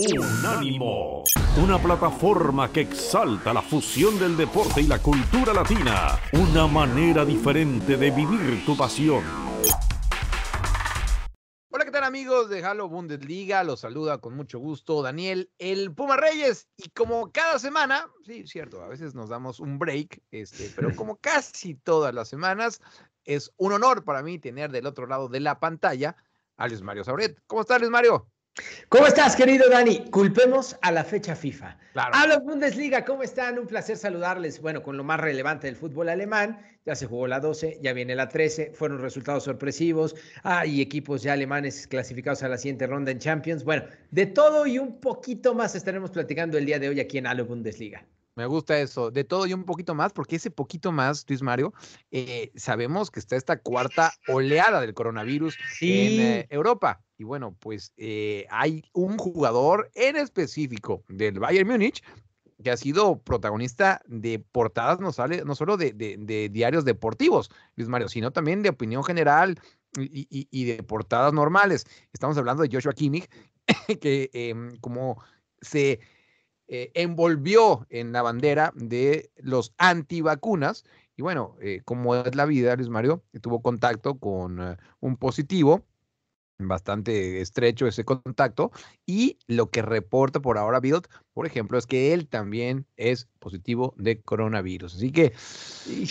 Unánimo, una plataforma que exalta la fusión del deporte y la cultura latina, una manera diferente de vivir tu pasión. Hola, ¿qué tal amigos de Halo Bundesliga? Los saluda con mucho gusto Daniel, el Puma Reyes. Y como cada semana, sí, cierto, a veces nos damos un break, este, pero como casi todas las semanas, es un honor para mí tener del otro lado de la pantalla a Luis Mario Sauret. ¿Cómo estás, Luis Mario? ¿Cómo estás, querido Dani? Culpemos a la fecha FIFA. Claro. Habla Bundesliga, ¿cómo están? Un placer saludarles. Bueno, con lo más relevante del fútbol alemán, ya se jugó la 12, ya viene la 13, fueron resultados sorpresivos, hay equipos ya alemanes clasificados a la siguiente ronda en Champions. Bueno, de todo y un poquito más estaremos platicando el día de hoy aquí en Halo Bundesliga. Me gusta eso, de todo y un poquito más, porque ese poquito más, Luis Mario, eh, sabemos que está esta cuarta oleada del coronavirus Sí. en eh, Europa. Y bueno, pues eh, hay un jugador en específico del Bayern Múnich que ha sido protagonista de portadas, no, sale, no solo de, de- de diarios deportivos, Luis Mario, sino también de opinión general y, y- y de portadas normales. Estamos hablando de Joshua Kimmich, que em, como se eh, envolvió en la bandera de los antivacunas. Y bueno, eh, como es la vida, Luis Mario, tuvo contacto con eh, un positivo, bastante estrecho ese contacto, y lo que reporta por ahora Bild, por ejemplo, es que él también es positivo de coronavirus. Así que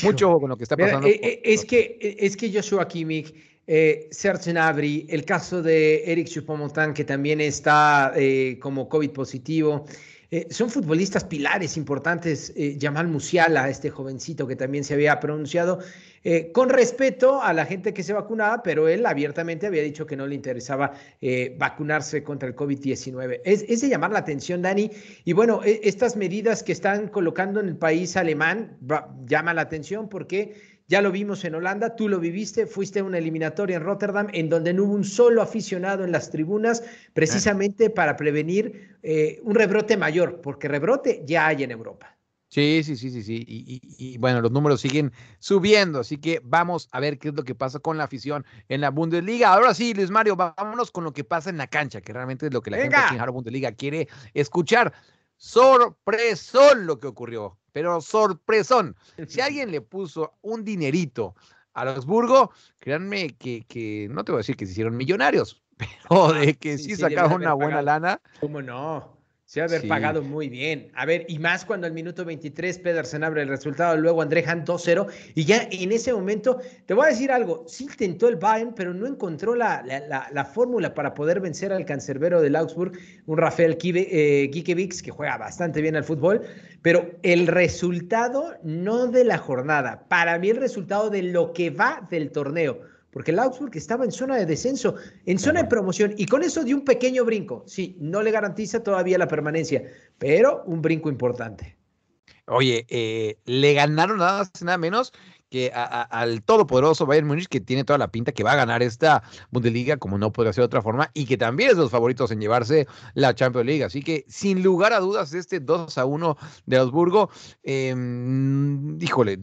mucho ojo con lo que está Mira, pasando. eh, con- eh, es, que, eh, es que Joshua Kimmich, eh, Serge Gnabry, el caso de Eric Choupo-Moting, que también está eh, como COVID positivo, eh, son futbolistas pilares importantes. Eh, Jamal Musiala, este jovencito que también se había pronunciado eh, con respeto a la gente que se vacunaba, pero él abiertamente había dicho que no le interesaba eh, vacunarse contra el COVID-19. Es, es de llamar la atención, Dani. Y bueno, estas medidas que están colocando en el país alemán va- llama la atención porque ya lo vimos en Holanda, tú lo viviste, fuiste a una eliminatoria en Rotterdam en donde no hubo un solo aficionado en las tribunas, precisamente para prevenir eh, un rebrote mayor, porque rebrote ya hay en Europa. Sí, sí, sí, sí, sí. Y, y- y, bueno, los números siguen subiendo, así que vamos a ver qué es lo que pasa con la afición en la Bundesliga. Ahora sí, Luis Mario, vámonos con lo que pasa en la cancha, que realmente es lo que la gente aquí en Haro Bundesliga quiere escuchar. Sorpresón lo que ocurrió, pero sorpresón. Si alguien le puso un dinerito a Augsburgo, créanme que, que no te voy a decir que se hicieron millonarios, pero de que Ah, sí, sí, sí, sacaron una buena lana. ¿Cómo no? Se ha haber Sí. pagado muy bien. A ver, y más cuando al minuto 23 Pedersen abre el resultado, luego André Han 2-0, y ya en ese momento, te voy a decir algo, sí intentó el Bayern, pero no encontró la, la, la- la fórmula para poder vencer al cancerbero del Augsburg, un Rafael eh, que juega bastante bien al fútbol, pero el resultado no de la jornada, para mí el resultado de lo que va del torneo, porque el Augsburg estaba en zona de descenso, en zona de promoción, y con eso dio un pequeño brinco. Sí, no le garantiza todavía la permanencia, pero un brinco importante. Oye, eh, le ganaron nada más y nada menos que a- a- al todopoderoso Bayern Múnich, que tiene toda la pinta que va a ganar esta Bundesliga, como no podría ser de otra forma, y que también es de los favoritos en llevarse la Champions League. Así que, sin lugar a dudas, este 2 a 1 de Augsburgo, eh, híjole,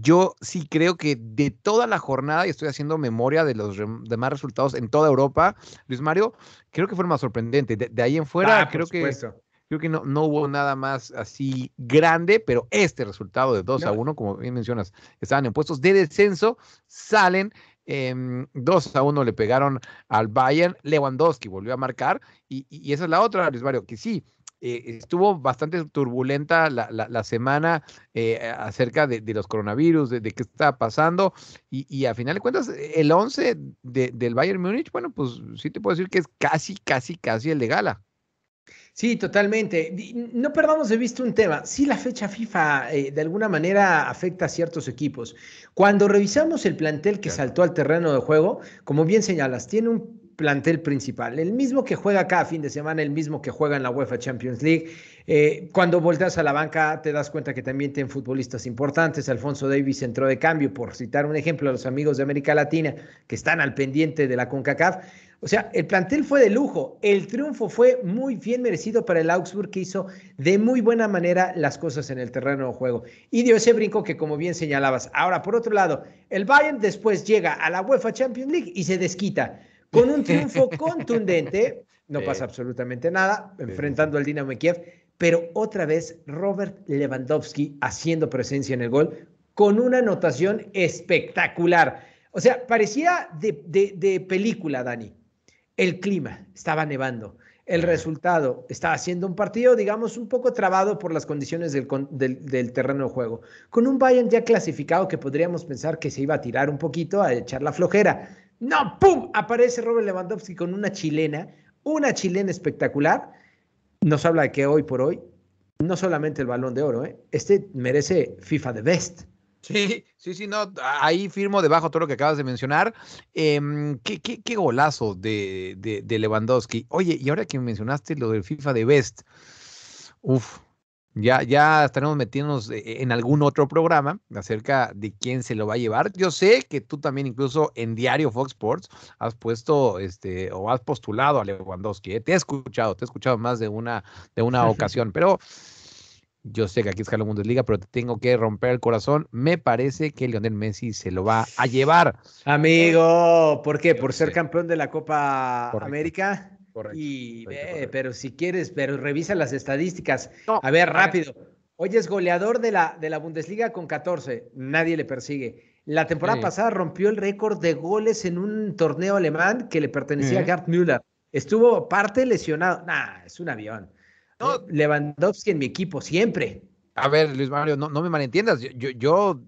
yo sí creo que de toda la jornada, y estoy haciendo memoria de los demás resultados en toda Europa, Luis Mario, creo que fue el más sorprendente. De, de ahí en fuera, Ah, creo que supuesto. Creo que no, no hubo nada más así grande, pero este resultado de 2 a No. 1, como bien mencionas, estaban en puestos de descenso, salen em, 2 a 1, le pegaron al Bayern, Lewandowski volvió a marcar, y, y esa es la otra, Luis Mario, que sí, eh, estuvo bastante turbulenta la, la- la semana eh, acerca de, de los coronavirus, de, de qué está pasando, y, y a final de cuentas, el 11 de- del Bayern Múnich, bueno, pues sí te puedo decir que es casi, casi, casi el de Gala. Sí, totalmente. No perdamos de vista un tema. Sí, la fecha FIFA eh, de alguna manera afecta a ciertos equipos. Cuando revisamos el plantel que saltó al terreno de juego, como bien señalas, tiene un plantel principal, el mismo que juega cada fin de semana, el mismo que juega en la UEFA Champions League. Eh, cuando volteas a la banca, te das cuenta que también tienen futbolistas importantes. Alfonso Davis entró de cambio, por citar un ejemplo, a los amigos de América Latina que están al pendiente de la CONCACAF. O sea, el plantel fue de lujo. El triunfo fue muy bien merecido para el Augsburg, que hizo de muy buena manera las cosas en el terreno de juego. Y dio ese brinco que, como bien señalabas. Ahora, por otro lado, el Bayern después llega a la UEFA Champions League y se desquita con un triunfo contundente. no pasa absolutamente nada, enfrentando al Dinamo Kiev, pero otra vez Robert Lewandowski haciendo presencia en el gol con una anotación espectacular. O sea, parecía de, película, Dani. El clima, estaba nevando. El resultado, estaba haciendo un partido, digamos, un poco trabado por las condiciones del, del, terreno de juego. Con un Bayern ya clasificado que podríamos pensar que se iba a tirar un poquito, a echar la flojera. No, ¡pum! Aparece Robert Lewandowski con una chilena, una chilena espectacular. Nos habla de que hoy por hoy, no solamente el balón de oro, ¿eh? este merece FIFA de Best. Sí, sí, sí, no, ahí firmo debajo todo lo que acabas de mencionar. Em, qué, qué, qué, golazo de, de, de, Lewandowski. Oye, y ahora que mencionaste lo del FIFA de Best, uff, ya, ya estaremos metiéndonos e, en algún otro programa acerca de quién se lo va a llevar. Yo sé que tú también incluso en Diario Fox Sports has puesto este o has postulado a Lewandowski. ¿eh? Te he escuchado, te he escuchado más de una, de una ocasión, pero yo sé que aquí es la Bundesliga, pero te tengo que romper el corazón. Me parece que Lionel Messi se lo va a llevar. Amigo, ¿por qué? ¿Por ser campeón de la Copa América? Correcto. Y, pero si quieres, pero revisa las estadísticas. a ver, rápido. Hoy es goleador de la, de la Bundesliga con 14. Nadie le persigue. La temporada pasada rompió el récord de goles en un torneo alemán que le pertenecía a Gerd Müller. Estuvo parte lesionado. Nah, es un avión. No, Lewandowski en mi equipo, siempre. A ver, Luis Mario, no, no me malentiendas. Yo, yo,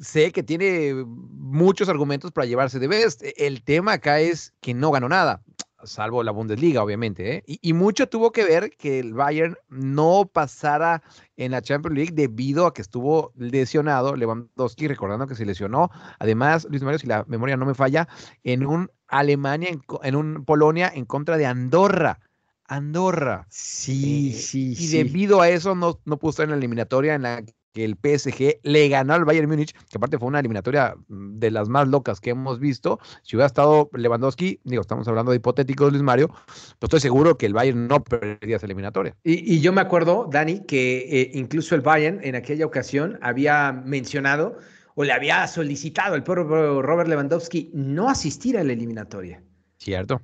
sé que tiene muchos argumentos para llevarse de best. El tema acá es que no ganó nada, salvo la Bundesliga, obviamente. ¿eh? Y, mucho tuvo que ver que el Bayern no pasara en la Champions League debido a que estuvo lesionado Lewandowski, recordando que se lesionó. Además, Luis Mario, si la memoria no me falla, en un Alemania, en, en un Polonia en contra de Andorra. Andorra. Sí, eh, sí, y debido a eso no, no pudo estar en la eliminatoria en la que el PSG le ganó al Bayern Múnich, que aparte fue una eliminatoria mm, de las más locas que hemos visto. Si hubiera estado Lewandowski, digo, estamos hablando de hipotéticos, Luis Mario, pues estoy seguro que el Bayern no perdería esa eliminatoria. Y, yo me acuerdo, Dani, que eh, incluso el Bayern en aquella ocasión había mencionado o le había solicitado al propio Robert Lewandowski no asistir a la eliminatoria. Cierto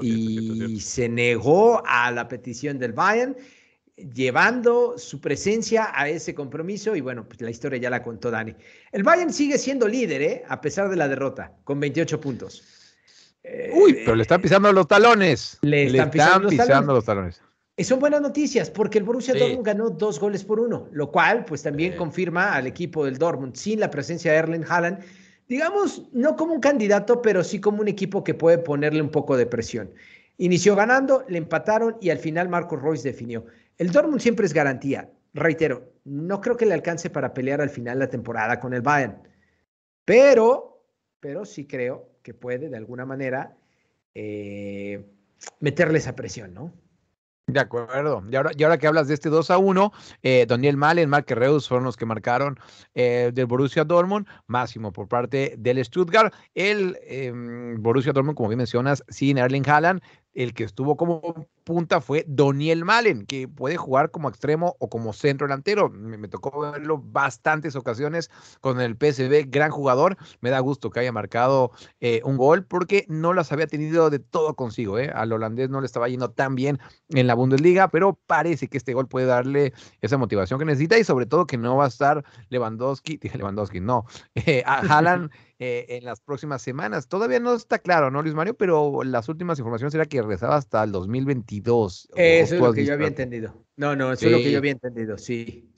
y se negó a la petición del Bayern, llevando su presencia a ese compromiso. Y bueno, pues la historia ya la contó Dani. El Bayern sigue siendo líder, ¿eh? a pesar de la derrota, con 28 puntos. Uy, eh, pero le están pisando los talones. Le están, pisando, los, talones. Y son buenas noticias porque el Borussia Dortmund ganó dos goles por uno, lo cual pues también confirma al equipo del Dortmund sin la presencia de Erling Haaland digamos, no como un candidato, pero sí como un equipo que puede ponerle un poco de presión. Inició ganando, le empataron y al final Marcos Royce definió. El Dortmund siempre es garantía. Reitero, no creo que le alcance para pelear al final la temporada con el Bayern, pero, pero sí creo que puede de alguna manera eh, meterle esa presión, ¿no? De acuerdo. Y ahora, y ahora que hablas de este 2 a 1, eh, Daniel Malen, Mark Reus fueron los que marcaron eh, del Borussia Dortmund, máximo por parte del Stuttgart. El em, Borussia Dortmund, como bien mencionas, sin Erling Haaland, el que estuvo como punta fue Doniel Malen, que puede jugar como extremo o como centro delantero. Me, tocó verlo bastantes ocasiones con el PSV, gran jugador. Me da gusto que haya marcado eh, un gol porque no las había tenido de todo consigo. ¿eh? Al holandés no le estaba yendo tan bien en la Bundesliga, pero parece que este gol puede darle esa motivación que necesita y sobre todo que no va a estar Lewandowski, dije Lewandowski, no, eh, a Haaland eh, en las próximas semanas. Todavía no está claro, ¿no, Luis Mario? Pero las últimas informaciones era que regresaba hasta el 2022. Eso es lo que yo había entendido. No, no, eso es lo que yo había entendido, sí.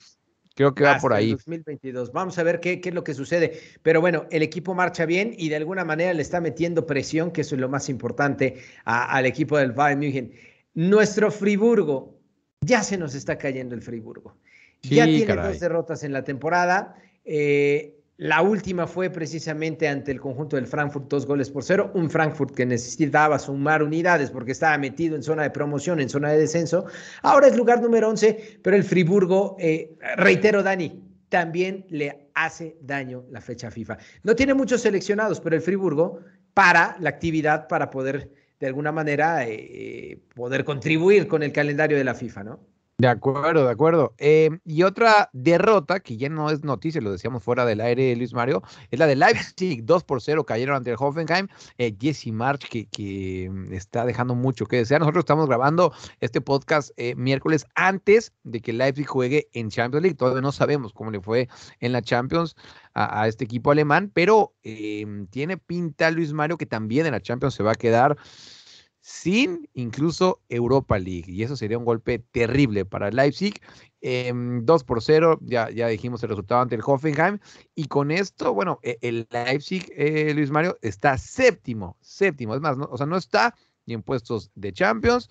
Creo que va por ahí. 2022. Vamos a ver qué, qué, es lo que sucede. Pero bueno, el equipo marcha bien y de alguna manera le está metiendo presión, que eso es lo más importante, al equipo del Bayern München. Nuestro Friburgo, ya se nos está cayendo el Friburgo. ya tiene dos derrotas en la temporada. Eh, la última fue precisamente ante el conjunto del Frankfurt, dos goles por cero. Un Frankfurt que necesitaba sumar unidades porque estaba metido en zona de promoción, en zona de descenso. Ahora es lugar número 11, pero el Friburgo, eh, reitero, Dani, también le hace daño la fecha FIFA. No tiene muchos seleccionados, pero el Friburgo para la actividad para poder, de alguna manera, eh, poder contribuir con el calendario de la FIFA, ¿no? De acuerdo, de acuerdo. Eh, y otra derrota, que ya no es noticia, lo decíamos fuera del aire, Luis Mario, es la de Leipzig, 2 por 0, cayeron ante el Hoffenheim. Eh, Jesse March, que, que, está dejando mucho que desear. Nosotros estamos grabando este podcast eh, miércoles antes de que Leipzig juegue en Champions League. Todavía no sabemos cómo le fue en la Champions a, a este equipo alemán, pero em, tiene pinta, Luis Mario, que también en la Champions se va a quedar sin incluso Europa League. Y eso sería un golpe terrible para Leipzig. Eh, 2 por 0, ya, ya dijimos el resultado ante el Hoffenheim. Y con esto, bueno, e, el Leipzig, eh, Luis Mario, está séptimo, séptimo. Es más, no, o sea, no está ni en puestos de Champions,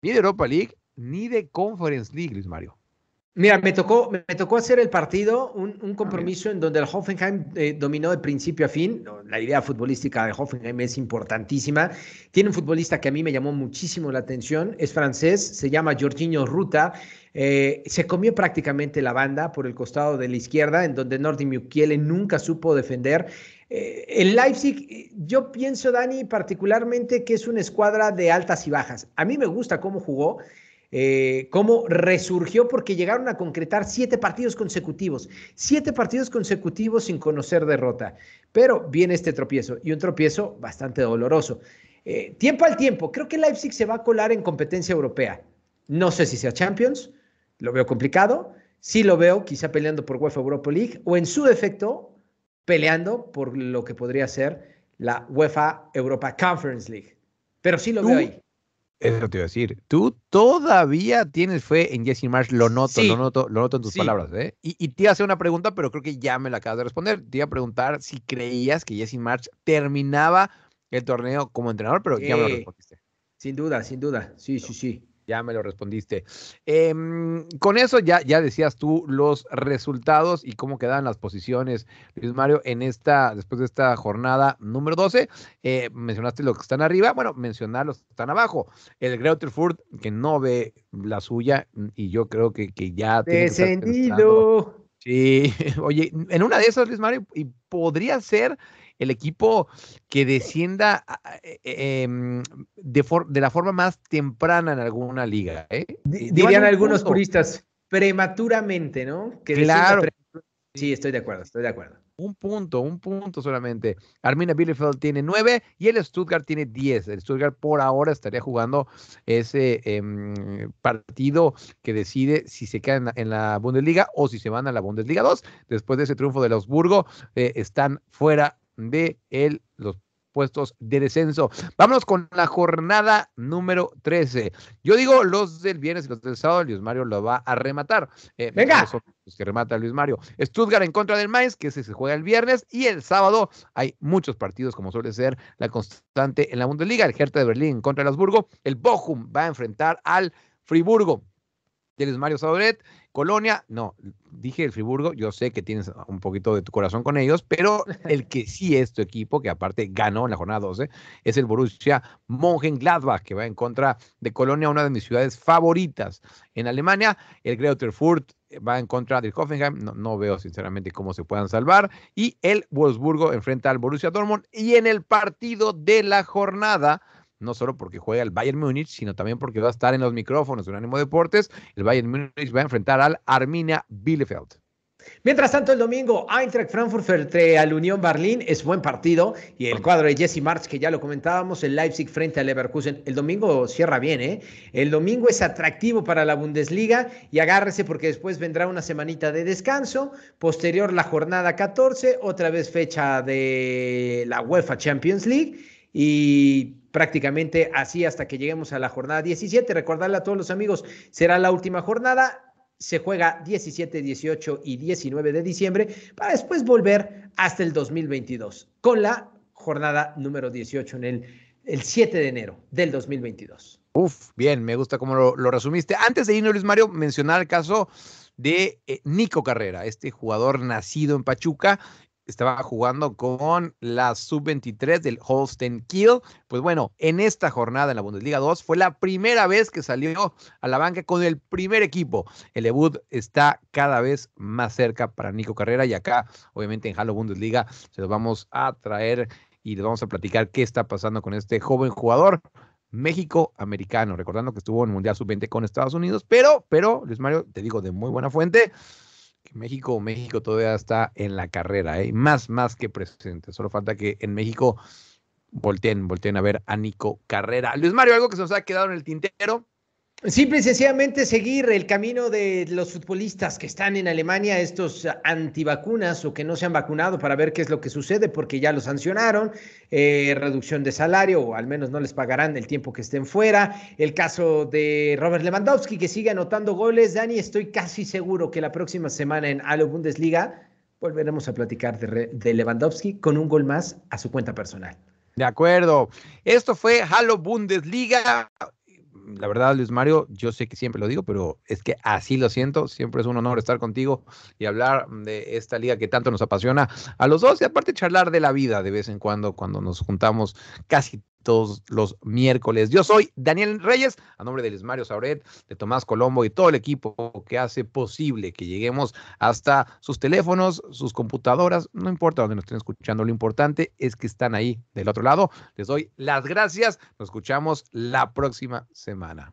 ni de Europa League, ni de Conference League, Luis Mario. Mira, me tocó, me tocó hacer el partido, un, un compromiso en donde el Hoffenheim eh, dominó de principio a fin. La idea futbolística de Hoffenheim es importantísima. Tiene un futbolista que a mí me llamó muchísimo la atención, es francés, se llama Jorginho Ruta. Eh, se comió prácticamente la banda por el costado de la izquierda, en donde Nordi Mukiele nunca supo defender. Eh, el Leipzig, yo pienso, Dani, particularmente que es una escuadra de altas y bajas. A mí me gusta cómo jugó eh, cómo resurgió porque llegaron a concretar siete partidos consecutivos, siete partidos consecutivos sin conocer derrota. Pero viene este tropiezo y un tropiezo bastante doloroso. Eh, tiempo al tiempo, creo que Leipzig se va a colar en competencia europea. No sé si sea Champions, lo veo complicado. Sí lo veo quizá peleando por UEFA Europa League o en su defecto peleando por lo que podría ser la UEFA Europa Conference League. Pero sí lo veo ahí. Eso te iba a decir. Tú todavía tienes fe en Jesse Marsh, lo noto, Sí. lo noto, lo noto en tus Sí. palabras, ¿eh? Y, y te iba a hacer una pregunta, pero creo que ya me la acabas de responder. Te iba a preguntar si creías que Jesse Marsh terminaba el torneo como entrenador, pero ya me lo respondiste. Sin duda, sin duda. Sí, sí, sí. Ya me lo respondiste. Em, con eso ya, ya decías tú los resultados y cómo quedan las posiciones, Luis Mario, en esta, después de esta jornada número 12. Eh, mencionaste los que están arriba, bueno, mencionar los que están abajo. El Greuther Fürth, que no ve la suya, y yo creo que, que ya tiene que estar pensando- Descendido. Sí, oye, en una de esas, Luis Mario, y podría ser el equipo que descienda a- eh, em, de, for- de la forma más temprana en alguna liga. ¿eh? Di- Dirían algunos puristas, prematuramente, ¿no? Que Claro. Sí, estoy de acuerdo, estoy de acuerdo. Un punto, un punto solamente. Armina Bielefeld tiene nueve y el Stuttgart tiene diez. El Stuttgart por ahora estaría jugando ese em, partido que decide si se quedan en la, en la Bundesliga o si se van a la Bundesliga 2. Después de ese triunfo del Augsburgo, eh, están fuera de el, los puestos de descenso. Vámonos con la jornada número 13. Yo digo los del viernes y los del sábado, Luis Mario lo va a rematar. Eh, Venga. son los que remata Luis Mario. Stuttgart en contra del Mainz, que ese se juega el viernes, y el sábado hay muchos partidos, como suele ser la constante en la Bundesliga. El Hertha de Berlín en contra del Habsburgo. El Bochum va a enfrentar al Friburgo. Luis Mario Saboret, Colonia, no, dije el Friburgo, yo sé que tienes un poquito de tu corazón con ellos, pero el que sí es tu equipo, que aparte ganó en la jornada 12, es el Borussia Mönchengladbach, que va en contra de Colonia, una de mis ciudades favoritas en Alemania. El Greuther Fürth va en contra del Hoffenheim, no, no veo sinceramente cómo se puedan salvar. Y el Wolfsburgo enfrenta al Borussia Dortmund. Y en el partido de la jornada, no solo porque juega el Bayern Múnich, sino también porque va a estar en los micrófonos de Unánimo Deportes. El Bayern Múnich va a enfrentar al Arminia Bielefeld. Mientras tanto, el domingo, Eintracht Frankfurt frente al Unión Berlín es buen partido. Y el cuadro de Jesse March, que ya lo comentábamos, el Leipzig frente al Leverkusen. El domingo cierra bien, ¿eh? El domingo es atractivo para la Bundesliga y agárrese porque después vendrá una semanita de descanso. Posterior, la jornada 14, otra vez fecha de la UEFA Champions League. Y prácticamente así hasta que lleguemos a la jornada 17. Recordarle a todos los amigos, será la última jornada se juega 17, 18 y 19 de diciembre para después volver hasta el 2022 con la jornada número 18 en el, el 7 de enero del 2022. Uf, bien, me gusta cómo lo, lo resumiste. Antes de irnos, Luis Mario, mencionar el caso de eh, Nico Carrera, este jugador nacido en Pachuca, estaba jugando con la sub-23 del Holstein Kiel. Pues bueno, en esta jornada en la Bundesliga 2 fue la primera vez que salió a la banca con el primer equipo. El debut está cada vez más cerca para Nico Carrera y acá, obviamente en Halo Bundesliga, se los vamos a traer y les vamos a platicar qué está pasando con este joven jugador. México-americano, recordando que estuvo en el Mundial Sub-20 con Estados Unidos, pero, pero, Luis Mario, te digo de muy buena fuente, que México, México todavía está en la carrera, ¿eh? más, más que presente. Solo falta que en México volteen, volteen a ver a Nico Carrera. Luis Mario, algo que se nos ha quedado en el tintero. Simple y sencillamente seguir el camino de los futbolistas que están en Alemania, estos antivacunas o que no se han vacunado para ver qué es lo que sucede porque ya los sancionaron, eh, reducción de salario o al menos no les pagarán el tiempo que estén fuera. El caso de Robert Lewandowski que sigue anotando goles. Dani, estoy casi seguro que la próxima semana en Halo Bundesliga volveremos a platicar de, de Lewandowski con un gol más a su cuenta personal. De acuerdo. Esto fue Halo Bundesliga la verdad, Luis Mario, yo sé que siempre lo digo, pero es que así lo siento. Siempre es un honor estar contigo y hablar de esta liga que tanto nos apasiona a los dos y aparte charlar de la vida de vez en cuando cuando nos juntamos casi todos los miércoles. Yo soy Daniel Reyes, a nombre de Luis Mario Sauret, de Tomás Colombo y todo el equipo que hace posible que lleguemos hasta sus teléfonos, sus computadoras, no importa dónde nos estén escuchando, lo importante es que están ahí del otro lado. Les doy las gracias, nos escuchamos la próxima semana.